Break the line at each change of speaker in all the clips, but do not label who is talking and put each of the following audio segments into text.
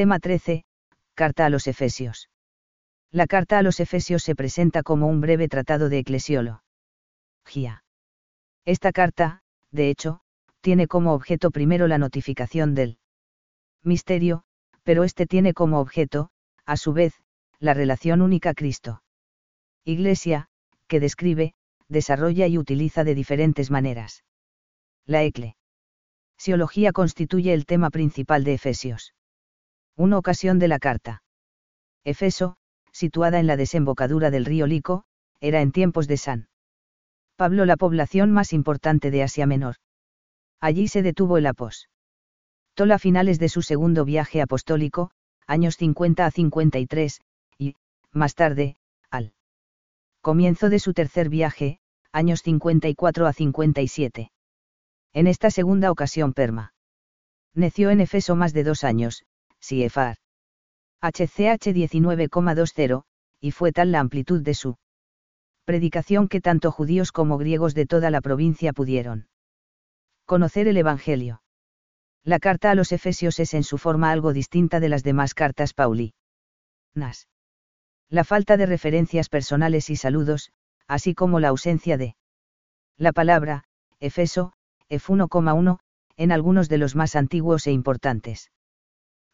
Tema 13. Carta a los Efesios. La carta a los Efesios se presenta como un breve tratado de eclesiología. Esta carta, de hecho, tiene como objeto primero la notificación del misterio, pero este tiene como objeto, a su vez, la relación única Cristo. Iglesia, que describe, desarrolla y utiliza de diferentes maneras. La eclesiología constituye el tema principal de Efesios. Una ocasión de la carta. Efeso, situada en la desembocadura del río Lico, era en tiempos de San Pablo la población más importante de Asia Menor. Allí se detuvo el apóstol a finales de su segundo viaje apostólico, años 50 a 53, y, más tarde, al comienzo de su tercer viaje, años 54 a 57. En esta segunda ocasión Perma. Neció en Efeso más de dos años, HCH 19,20, y fue tal la amplitud de su predicación que tanto judíos como griegos de toda la provincia pudieron conocer el Evangelio. La carta a los Efesios es en su forma algo distinta de las demás cartas Pauli. Nas. La falta de referencias personales y saludos, así como la ausencia de la palabra, Efeso, F1,1, en algunos de los más antiguos e importantes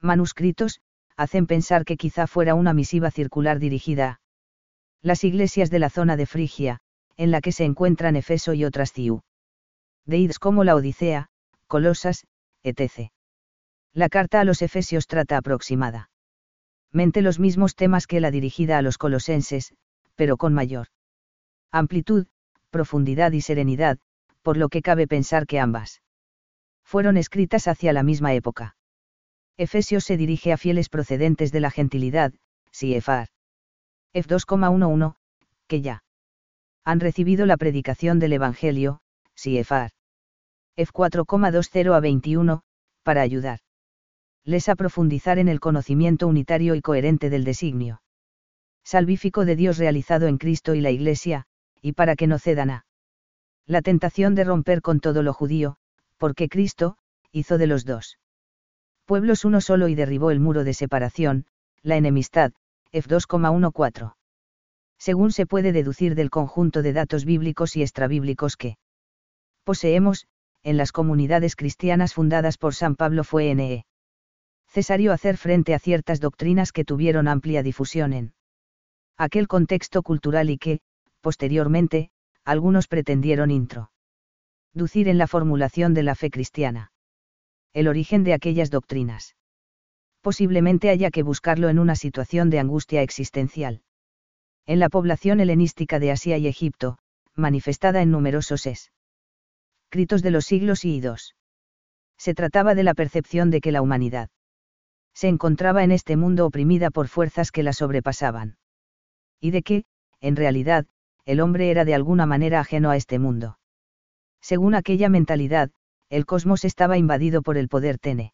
manuscritos, hacen pensar que quizá fuera una misiva circular dirigida a las iglesias de la zona de Frigia, en la que se encuentran Efeso y otras ciu. Deids como la Odisea, Colosas, etc. La carta a los Efesios trata aproximadamente los mismos temas que la dirigida a los colosenses, pero con mayor amplitud, profundidad y serenidad, por lo que cabe pensar que ambas fueron escritas hacia la misma época. Efesios se dirige a fieles procedentes de la gentilidad, Siefar. F2,11, que ya han recibido la predicación del Evangelio, Siefar. F4,20 a 21, para ayudar. Les a profundizar en el conocimiento unitario y coherente del designio salvífico de Dios realizado en Cristo y la Iglesia, y para que no cedan a la tentación de romper con todo lo judío, porque Cristo, hizo de los dos pueblos uno solo y derribó el muro de separación, la enemistad, F2,14. Según se puede deducir del conjunto de datos bíblicos y extrabíblicos que poseemos, en las comunidades cristianas fundadas por San Pablo fue N.E. Cesario hacer frente a ciertas doctrinas que tuvieron amplia difusión en aquel contexto cultural y que, posteriormente, algunos pretendieron introducir en la formulación de la fe cristiana. El origen de aquellas doctrinas. Posiblemente haya que buscarlo en una situación de angustia existencial. En la población helenística de Asia y Egipto, manifestada en numerosos es de los siglos y idos. Se trataba de la percepción de que la humanidad se encontraba en este mundo oprimida por fuerzas que la sobrepasaban. Y de que, en realidad, el hombre era de alguna manera ajeno a este mundo. Según aquella mentalidad, el cosmos estaba invadido por el poder tene.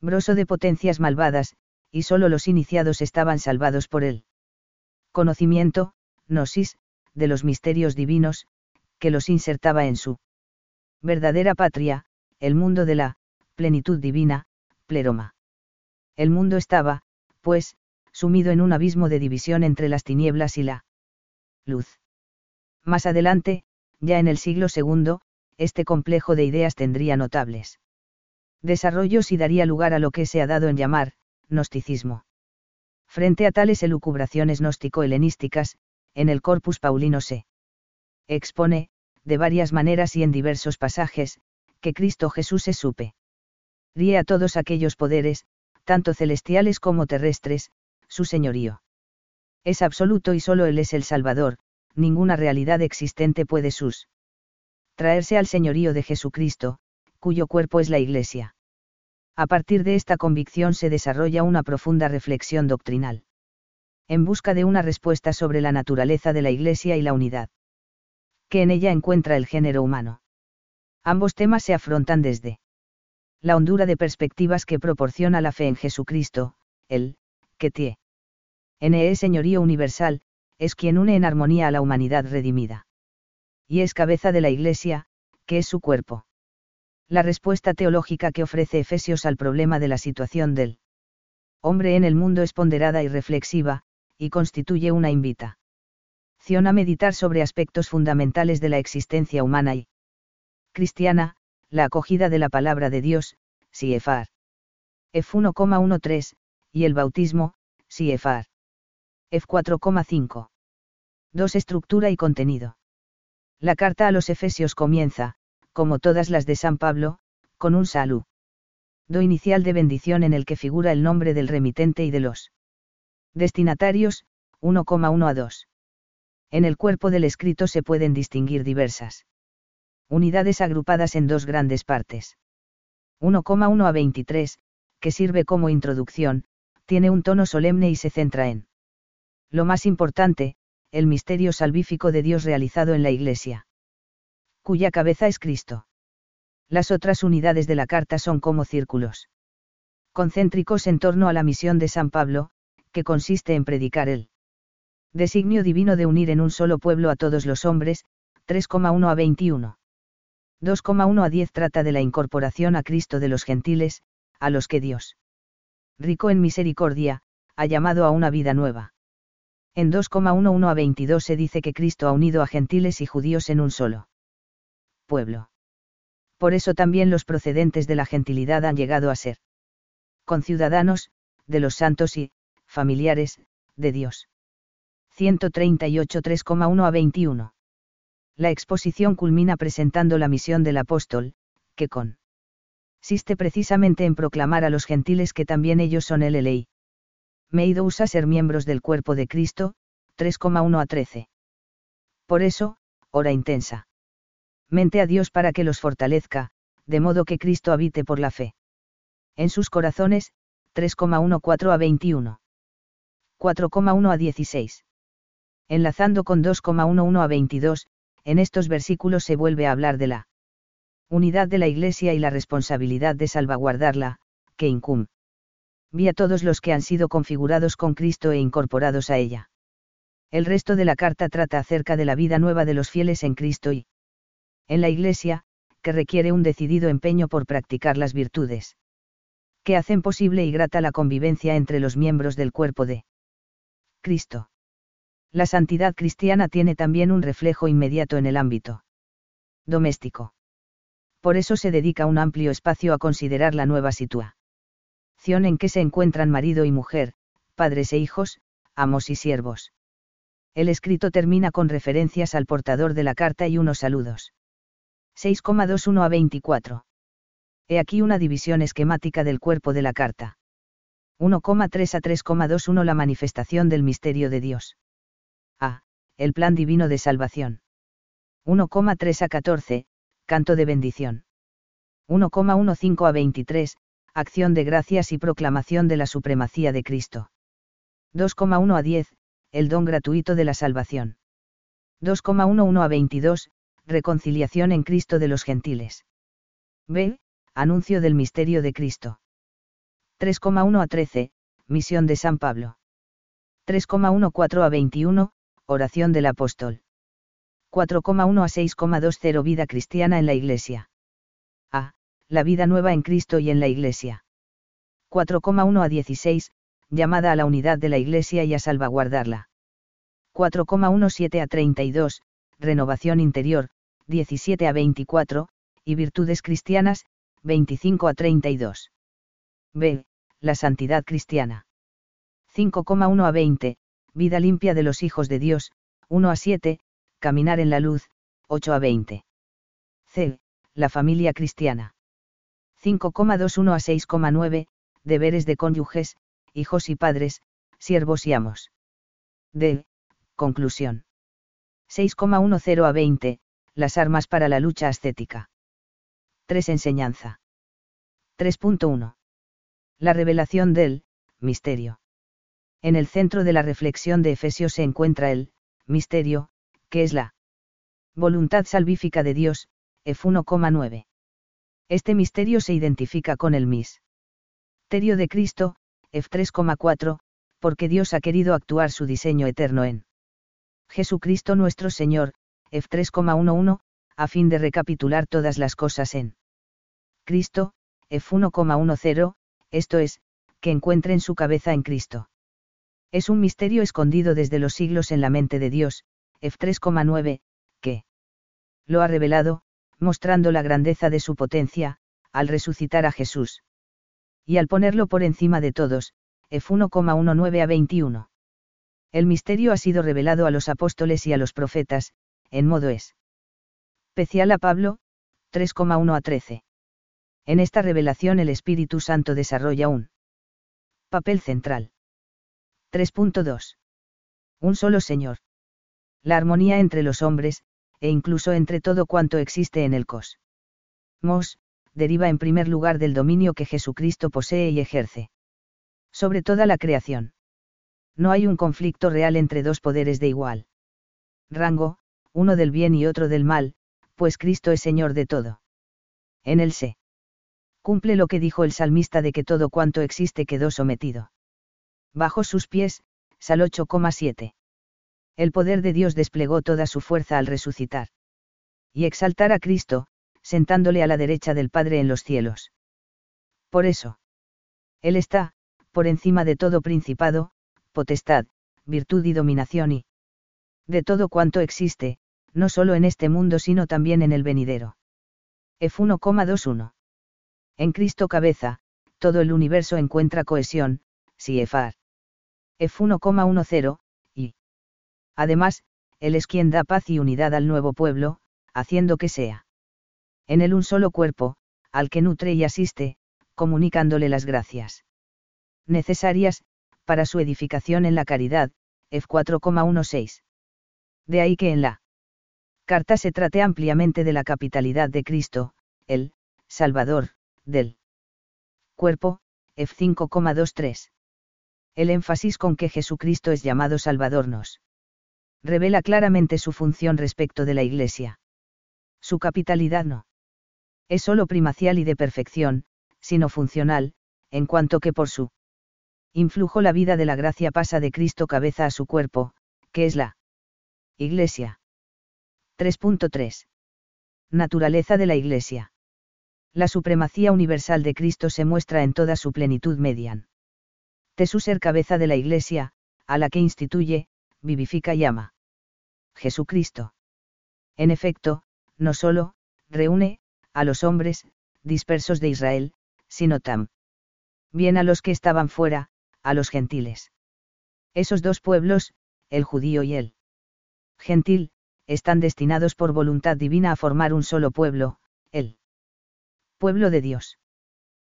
Broso de potencias malvadas, y solo los iniciados estaban salvados por él. Conocimiento, gnosis, de los misterios divinos, que los insertaba en su verdadera patria, el mundo de la plenitud divina, pleroma. El mundo estaba, pues, sumido en un abismo de división entre las tinieblas y la luz. Más adelante, ya en el siglo II, este complejo de ideas tendría notables desarrollos y daría lugar a lo que se ha dado en llamar, gnosticismo. Frente a tales elucubraciones gnóstico-helenísticas, en el Corpus Paulino se expone, de varias maneras y en diversos pasajes, que Cristo Jesús es supe. Ríe a todos aquellos poderes, tanto celestiales como terrestres, su señorío. Es absoluto y solo Él es el Salvador, ninguna realidad existente puede sus. Traerse al señorío de Jesucristo, cuyo cuerpo es la Iglesia. A partir de esta convicción se desarrolla una profunda reflexión doctrinal. En busca de una respuesta sobre la naturaleza de la Iglesia y la unidad que en ella encuentra el género humano. Ambos temas se afrontan desde la hondura de perspectivas que proporciona la fe en Jesucristo, el, que tie. N.E. Señorío Universal, es quien une en armonía a la humanidad redimida. Y es cabeza de la Iglesia, que es su cuerpo. La respuesta teológica que ofrece Efesios al problema de la situación del hombre en el mundo es ponderada y reflexiva, y constituye una invitación a meditar sobre aspectos fundamentales de la existencia humana y cristiana, la acogida de la palabra de Dios, Siefar. F1,13, y el bautismo, Siefar. F4,5. 2. Estructura y contenido. La carta a los Efesios comienza, como todas las de San Pablo, con un salud. Do inicial de bendición en el que figura el nombre del remitente y de los destinatarios, 1,1 a 2. En el cuerpo del escrito se pueden distinguir diversas unidades agrupadas en dos grandes partes. 1,1 a 23, que sirve como introducción, tiene un tono solemne y se centra en lo más importante, el misterio salvífico de Dios realizado en la Iglesia, cuya cabeza es Cristo. Las otras unidades de la carta son como círculos concéntricos en torno a la misión de San Pablo, que consiste en predicar el designio divino de unir en un solo pueblo a todos los hombres, 3,1 a 21. 2,1 a 10 trata de la incorporación a Cristo de los gentiles, a los que Dios, rico en misericordia, ha llamado a una vida nueva. En 2,11 a 22 se dice que Cristo ha unido a gentiles y judíos en un solo pueblo. Por eso también los procedentes de la gentilidad han llegado a ser conciudadanos, de los santos y, familiares, de Dios. 138 3,1 a 21. La exposición culmina presentando la misión del apóstol, que con consiste precisamente en proclamar a los gentiles que también ellos son el ley. Meido usa ser miembros del cuerpo de Cristo, 3,1 a 13. Por eso, ora intensa. Mente a Dios para que los fortalezca, de modo que Cristo habite por la fe. En sus corazones, 3,14 a 21. 4,1 a 16. Enlazando con 2,11 a 22, en estos versículos se vuelve a hablar de la unidad de la Iglesia y la responsabilidad de salvaguardarla, que incum. Vi a todos los que han sido configurados con Cristo e incorporados a ella. El resto de la carta trata acerca de la vida nueva de los fieles en Cristo y en la Iglesia, que requiere un decidido empeño por practicar las virtudes que hacen posible y grata la convivencia entre los miembros del cuerpo de Cristo. La santidad cristiana tiene también un reflejo inmediato en el ámbito doméstico por eso se dedica un amplio espacio a considerar la nueva en que se encuentran marido y mujer, padres e hijos, amos y siervos. El escrito termina con referencias al portador de la carta y unos saludos. 6,21 a 24. He aquí una división esquemática del cuerpo de la carta. 1,3 a 3,21 La manifestación del misterio de Dios. A. El plan divino de salvación. 1,3 a 14, canto de bendición. 1,15 a 23, acción de gracias y proclamación de la supremacía de Cristo. 2,1 a 10, el don gratuito de la salvación. 2,11 a 22, reconciliación en Cristo de los gentiles. B. Anuncio del misterio de Cristo. 3,1 a 13, misión de San Pablo. 3,14 a 21, oración del apóstol. 4,1 a 6,20 Vida cristiana en la Iglesia. A. La vida nueva en Cristo y en la Iglesia. 4,1 a 16, llamada a la unidad de la Iglesia y a salvaguardarla. 4,17 a 32, renovación interior, 17 a 24, y virtudes cristianas, 25 a 32. B. La santidad cristiana. 5,1 a 20, vida limpia de los hijos de Dios, 1 a 7, Caminar en la luz, 8 a 20. C. La familia cristiana. 5,21 a 6,9, deberes de cónyuges, hijos y padres, siervos y amos. D. Conclusión. 6,10 a 20, las armas para la lucha ascética. 3. Enseñanza. 3.1. La revelación del misterio. En el centro de la reflexión de Efesios se encuentra el misterio, que es la voluntad salvífica de Dios, F1,9. Este misterio se identifica con el misterio de Cristo, F3,4, porque Dios ha querido actuar su diseño eterno en Jesucristo nuestro Señor, F3,11, a fin de recapitular todas las cosas en Cristo, F1,10, esto es, que encuentren su cabeza en Cristo. Es un misterio escondido desde los siglos en la mente de Dios, F3,9, que lo ha revelado, mostrando la grandeza de su potencia, al resucitar a Jesús. Y al ponerlo por encima de todos, F1,19 a 21. El misterio ha sido revelado a los apóstoles y a los profetas, en modo es. Especial a Pablo, 3,1 a 13. En esta revelación el Espíritu Santo desarrolla un papel central. 3.2. Un solo Señor. La armonía entre los hombres, e incluso entre todo cuanto existe en el cosmos, deriva en primer lugar del dominio que Jesucristo posee y ejerce. Sobre toda la creación. No hay un conflicto real entre dos poderes de igual rango, uno del bien y otro del mal, pues Cristo es Señor de todo. En él se cumple lo que dijo el salmista de que todo cuanto existe quedó sometido. Bajo sus pies, Sal 8,7. El poder de Dios desplegó toda su fuerza al resucitar. Y exaltar a Cristo, sentándole a la derecha del Padre en los cielos. Por eso. Él está, por encima de todo principado, potestad, virtud y dominación y de todo cuanto existe, no solo en este mundo sino también en el venidero. F1,21. En Cristo cabeza, todo el universo encuentra cohesión, si Efar. F1,10, y. Además, Él es quien da paz y unidad al nuevo pueblo, haciendo que sea en él un solo cuerpo, al que nutre y asiste, comunicándole las gracias necesarias, para su edificación en la caridad, F4,16. De ahí que en la carta se trate ampliamente de la capitalidad de Cristo, el Salvador, del cuerpo, F5,23. El énfasis con que Jesucristo es llamado Salvador nos revela claramente su función respecto de la Iglesia. Su capitalidad no es sólo primacial y de perfección, sino funcional, en cuanto que por su influjo la vida de la gracia pasa de Cristo cabeza a su cuerpo, que es la Iglesia. 3.3. Naturaleza de la Iglesia. La supremacía universal de Cristo se muestra en toda su plenitud median. Tesú ser cabeza de la Iglesia, a la que instituye, vivifica y ama. Jesucristo. En efecto, no solo, reúne, a los hombres, dispersos de Israel, sino bien a los que estaban fuera, a los gentiles. Esos dos pueblos, el judío y el gentil, están destinados por voluntad divina a formar un solo pueblo, el pueblo de Dios.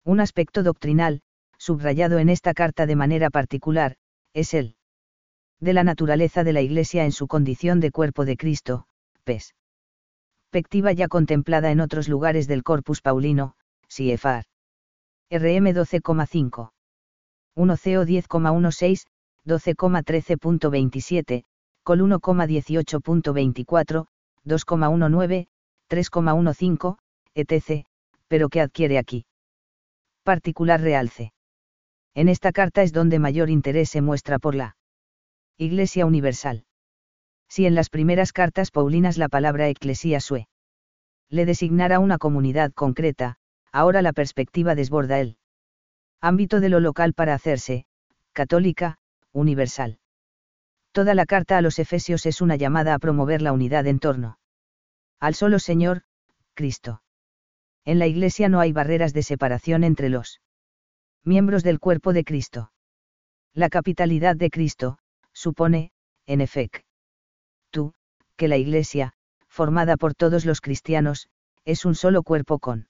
Un aspecto doctrinal, subrayado en esta carta de manera particular, es el de la naturaleza de la Iglesia en su condición de cuerpo de Cristo, pes. Perspectiva ya contemplada en otros lugares del corpus paulino, CFR. RM 12,5. 1 CO 10,16, 12,13.27, Col 1,18.24, 2,19, 3,15, etc., pero que adquiere aquí. Particular realce. En esta carta es donde mayor interés se muestra por la Iglesia Universal. Si en las primeras cartas paulinas la palabra eclesía sue le designara una comunidad concreta, ahora la perspectiva desborda el ámbito de lo local para hacerse, católica, universal. Toda la carta a los Efesios es una llamada a promover la unidad en torno al solo Señor, Cristo. En la Iglesia no hay barreras de separación entre los miembros del cuerpo de Cristo. La capitalidad de Cristo, supone, en efecto, tú, que la Iglesia, formada por todos los cristianos, es un solo cuerpo con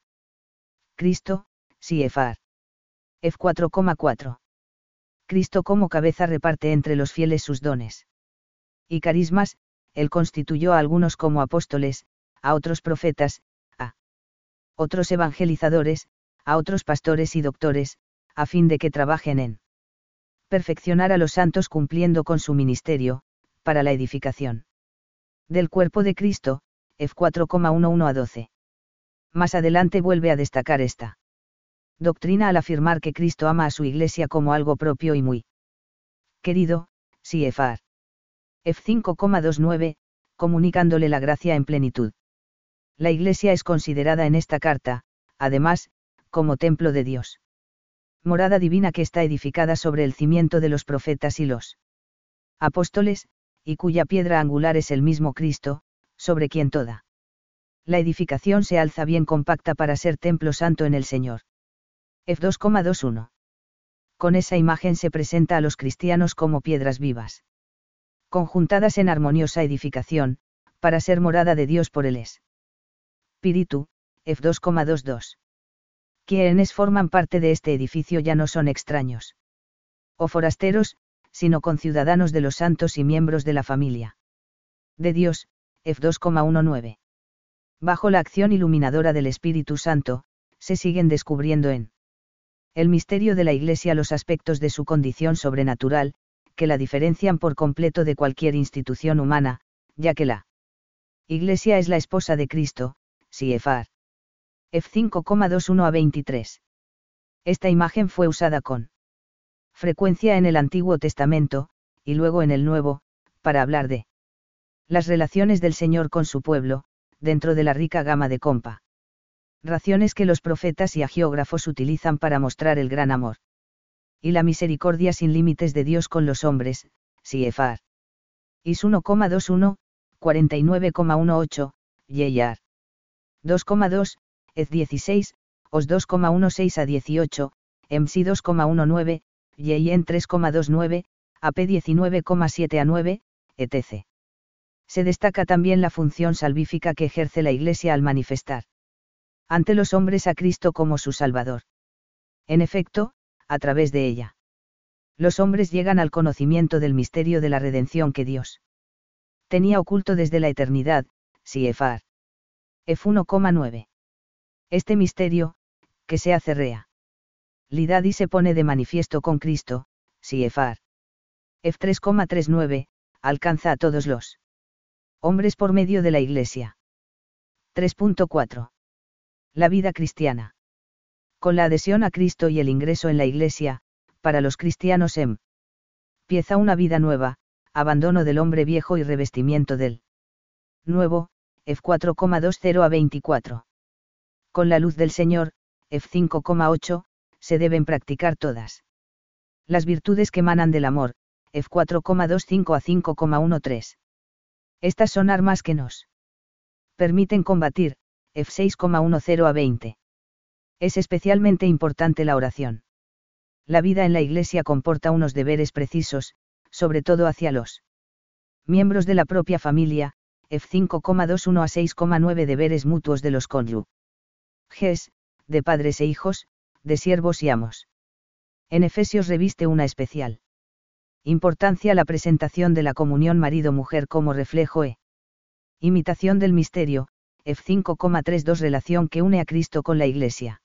Cristo, CFR. F4,4. Cristo como cabeza reparte entre los fieles sus dones. Y carismas, él constituyó a algunos como apóstoles, a otros profetas, a otros evangelizadores, a otros pastores y doctores, a fin de que trabajen en perfeccionar a los santos cumpliendo con su ministerio, para la edificación del cuerpo de Cristo, F4,11 a 12. Más adelante vuelve a destacar esta doctrina al afirmar que Cristo ama a su iglesia como algo propio y muy querido, CFR. F5,29, comunicándole la gracia en plenitud. La iglesia es considerada en esta carta, además, como templo de Dios. Morada divina que está edificada sobre el cimiento de los profetas y los apóstoles, y cuya piedra angular es el mismo Cristo, sobre quien toda. La edificación se alza bien compacta para ser templo santo en el Señor. F2,21. Con esa imagen se presenta a los cristianos como piedras vivas. Conjuntadas en armoniosa edificación, para ser morada de Dios por el Espíritu, F2,22 quienes forman parte de este edificio ya no son extraños. O forasteros, sino conciudadanos de los santos y miembros de la familia. De Dios, F2,19. Bajo la acción iluminadora del Espíritu Santo, se siguen descubriendo en el misterio de la Iglesia los aspectos de su condición sobrenatural, que la diferencian por completo de cualquier institución humana, ya que la Iglesia es la esposa de Cristo, Siefar. F5,21 a 23. Esta imagen fue usada con frecuencia en el Antiguo Testamento, y luego en el Nuevo, para hablar de las relaciones del Señor con su pueblo, dentro de la rica gama de compa. Raciones que los profetas y agiógrafos utilizan para mostrar el gran amor. Y la misericordia sin límites de Dios con los hombres, Siefar. Is 1,21, 49,18, Yeyar. 2,2, EZ 16, OS 2,16 a 18, MC 2,19, YIN 3,29, AP 19,7 a 9, etc. Se destaca también la función salvífica que ejerce la Iglesia al manifestar ante los hombres a Cristo como su Salvador. En efecto, a través de ella. Los hombres llegan al conocimiento del misterio de la redención que Dios tenía oculto desde la eternidad, Siefar. F1,9. Este misterio, que se hace rea. Lidad y se pone de manifiesto con Cristo, Siefar. F3,39, alcanza a todos los hombres por medio de la Iglesia. 3.4. La vida cristiana. Con la adhesión a Cristo y el ingreso en la Iglesia, para los cristianos em. Empieza una vida nueva, abandono del hombre viejo y revestimiento del nuevo, F4,20 a 24 con la luz del Señor, F5,8, se deben practicar todas. Las virtudes que emanan del amor, F4,25 a 5,13. Estas son armas que nos permiten combatir, F6,10 a 20. Es especialmente importante la oración. La vida en la Iglesia comporta unos deberes precisos, sobre todo hacia los miembros de la propia familia, F5,21 a 6,9 deberes mutuos de los cónyuges de padres e hijos, de siervos y amos. En Efesios reviste una especial importancia la presentación de la comunión marido-mujer como reflejo e imitación del misterio, F5,32 relación que une a Cristo con la Iglesia.